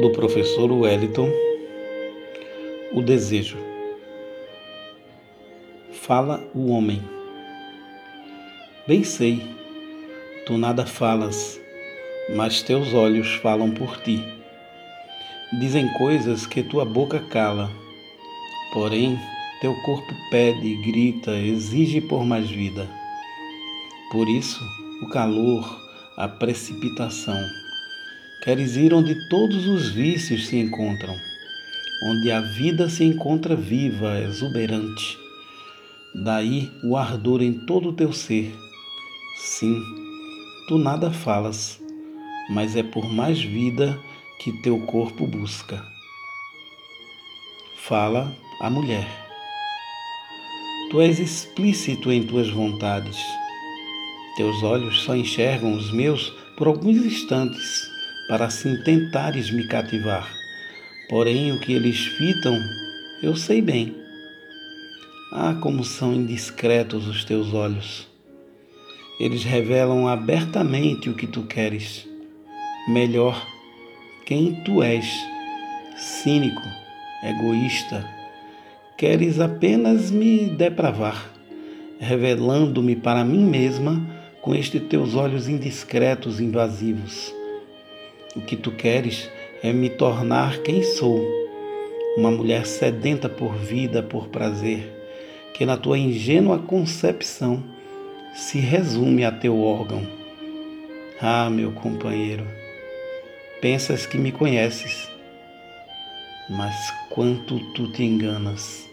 do professor Wellington O desejo. Fala o homem. Bem sei, tu nada falas, mas teus olhos falam por ti. Dizem coisas que tua boca cala, porém teu corpo pede, grita, exige por mais vida. Por isso, o calor, a precipitação Queres ir onde todos os vícios se encontram, onde a vida se encontra viva, exuberante. Daí o ardor em todo o teu ser. Sim, tu nada falas, mas é por mais vida que teu corpo busca. Fala a mulher. Tu és explícito em tuas vontades. Teus olhos só enxergam os meus por alguns instantes para assim tentares me cativar. Porém, o que eles fitam, eu sei bem. Ah, como são indiscretos os teus olhos. Eles revelam abertamente o que tu queres. Melhor, quem tu és. Cínico, egoísta, queres apenas me depravar, revelando-me para mim mesma com estes teus olhos indiscretos invasivos. O que tu queres é me tornar quem sou, uma mulher sedenta por vida, por prazer, que na tua ingênua concepção se resume a teu órgão. Ah, meu companheiro, pensas que me conheces, mas quanto tu te enganas.